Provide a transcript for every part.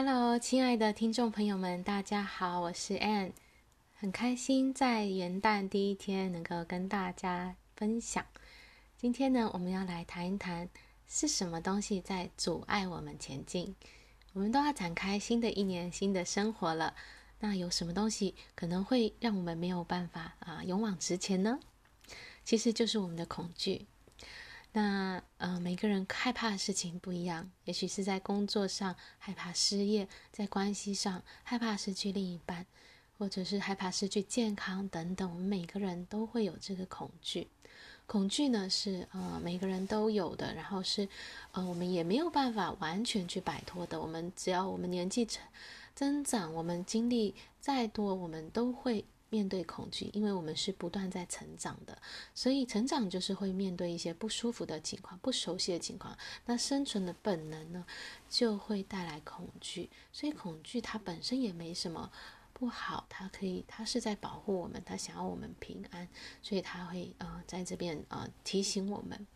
Hello，亲爱的听众朋友们，大家好，我是 Ann，很开心在元旦第一天能够跟大家分享。今天呢，我们要来谈一谈是什么东西在阻碍我们前进。我们都要展开新的一年，新的生活了，那有什么东西可能会让我们没有办法啊勇往直前呢？其实就是我们的恐惧。那呃，每个人害怕的事情不一样，也许是在工作上害怕失业，在关系上害怕失去另一半，或者是害怕失去健康等等。我们每个人都会有这个恐惧，恐惧呢是呃每个人都有的，然后是呃我们也没有办法完全去摆脱的。我们只要我们年纪增增长，我们经历再多，我们都会。面对恐惧，因为我们是不断在成长的，所以成长就是会面对一些不舒服的情况、不熟悉的情况。那生存的本能呢，就会带来恐惧。所以恐惧它本身也没什么不好，它可以，它是在保护我们，它想要我们平安，所以它会呃在这边呃提醒我们。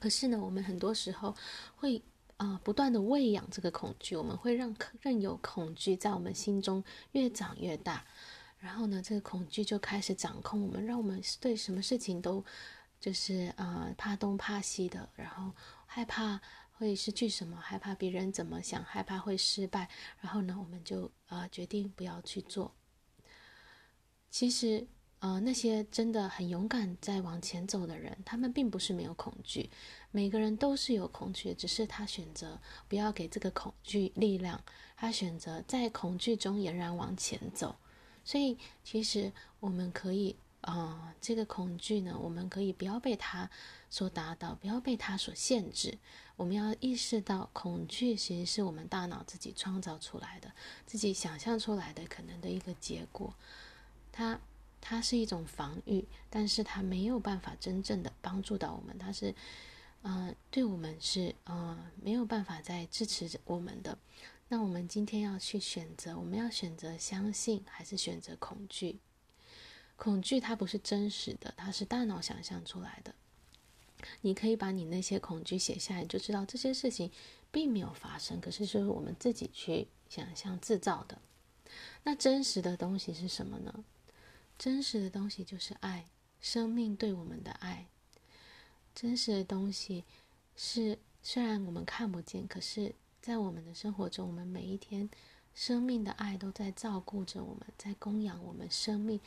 可是呢，我们很多时候会呃不断的喂养这个恐惧，我们会让任由恐惧在我们心中越长越大。然后呢，这个恐惧就开始掌控我们，让我们对什么事情都就是呃怕东怕西的，然后害怕会失去什么，害怕别人怎么想，害怕会失败。然后呢，我们就呃决定不要去做。其实呃那些真的很勇敢在往前走的人，他们并不是没有恐惧，每个人都是有恐惧，只是他选择不要给这个恐惧力量，他选择在恐惧中俨然往前走。所以，其实我们可以，呃，这个恐惧呢，我们可以不要被它所打倒，不要被它所限制。我们要意识到，恐惧其实是我们大脑自己创造出来的，自己想象出来的可能的一个结果。它，它是一种防御，但是它没有办法真正的帮助到我们。它是，呃，对我们是，呃，没有办法再支持着我们的。那我们今天要去选择，我们要选择相信还是选择恐惧？恐惧它不是真实的，它是大脑想象出来的。你可以把你那些恐惧写下来，就知道这些事情并没有发生，可是是我们自己去想象制造的。那真实的东西是什么呢？真实的东西就是爱，生命对我们的爱。真实的东西是虽然我们看不见，可是。在我们的生活中，我们每一天，生命的爱都在照顾着我们，在供养我们生命，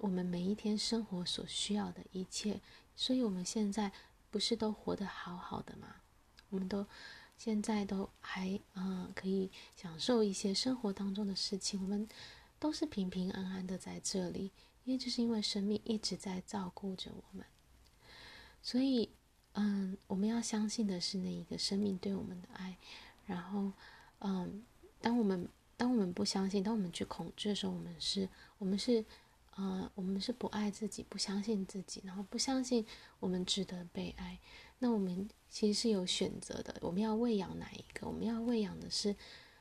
我们每一天生活所需要的一切。所以，我们现在不是都活得好好的吗？我们都现在都还嗯、可以享受一些生活当中的事情，我们都是平平安安的在这里，因为就是因为生命一直在照顾着我们。所以，嗯，我们要相信的是那一个生命对我们的爱。然后，嗯，当我们当我们不相信，当我们去恐惧的时候，我们是，我们是，呃，我们是不爱自己，不相信自己，然后不相信我们值得被爱。那我们其实是有选择的，我们要喂养哪一个？我们要喂养的是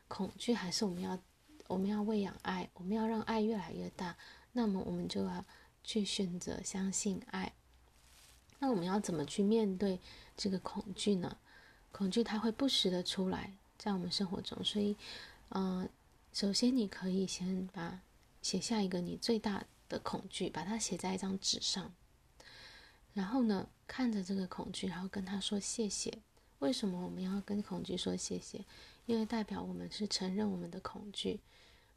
恐惧，还是我们要我们要喂养爱？我们要让爱越来越大，那么我们就要去选择相信爱。那我们要怎么去面对这个恐惧呢？恐惧它会不时的出来在我们生活中，所以，嗯、首先你可以先把写下一个你最大的恐惧，把它写在一张纸上，然后呢，看着这个恐惧，然后跟他说谢谢。为什么我们要跟恐惧说谢谢？因为代表我们是承认我们的恐惧，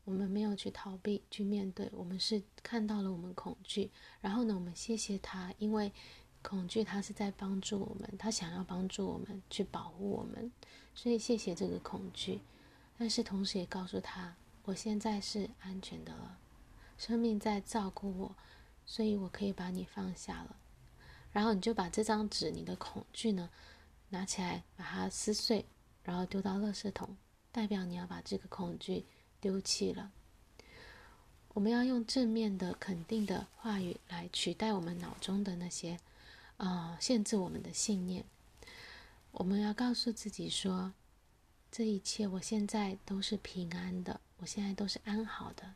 我们没有去逃避去面对，我们是看到了我们恐惧，然后呢，我们谢谢他，因为。恐惧，它是在帮助我们，它想要帮助我们去保护我们，所以谢谢这个恐惧，但是同时也告诉他，我现在是安全的了，生命在照顾我，所以我可以把你放下了。然后你就把这张纸，你的恐惧呢，拿起来把它撕碎，然后丢到垃圾桶，代表你要把这个恐惧丢弃了。我们要用正面的、肯定的话语来取代我们脑中的那些。啊、限制我们的信念。我们要告诉自己说，这一切我现在都是平安的，我现在都是安好的。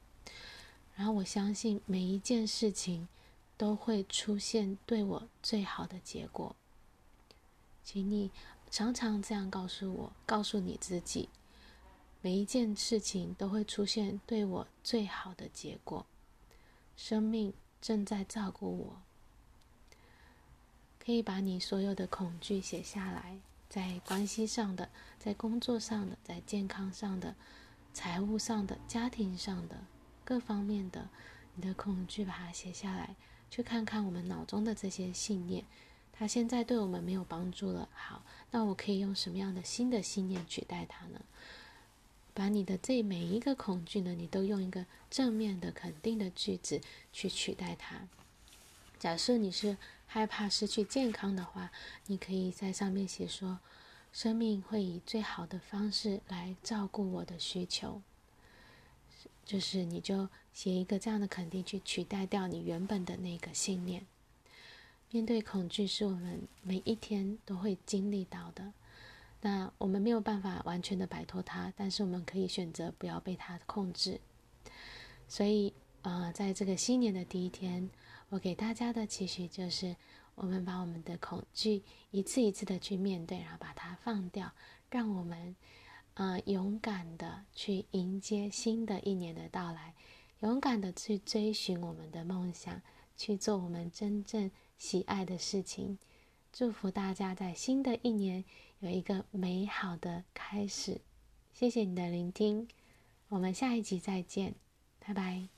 然后我相信每一件事情都会出现对我最好的结果。请你常常这样告诉我，告诉你自己，每一件事情都会出现对我最好的结果。生命正在照顾我。可以把你所有的恐惧写下来，在关系上的，在工作上的，在健康上的，财务上的，家庭上的，各方面的，你的恐惧把它写下来，去看看我们脑中的这些信念，它现在对我们没有帮助了。好，那我可以用什么样的新的信念取代它呢？把你的这每一个恐惧呢，你都用一个正面的、肯定的句子去取代它。假设你是害怕失去健康的话，你可以在上面写说：“生命会以最好的方式来照顾我的需求。”就是你就写一个这样的肯定去取代掉你原本的那个信念。面对恐惧是我们每一天都会经历到的，那我们没有办法完全的摆脱它，但是我们可以选择不要被它控制。所以，呃，在这个新年的第一天。我给大家的期许就是，我们把我们的恐惧一次一次的去面对，然后把它放掉，让我们，呃，勇敢的去迎接新的一年的到来，勇敢的去追寻我们的梦想，去做我们真正喜爱的事情。祝福大家在新的一年有一个美好的开始。谢谢你的聆听，我们下一集再见，拜拜。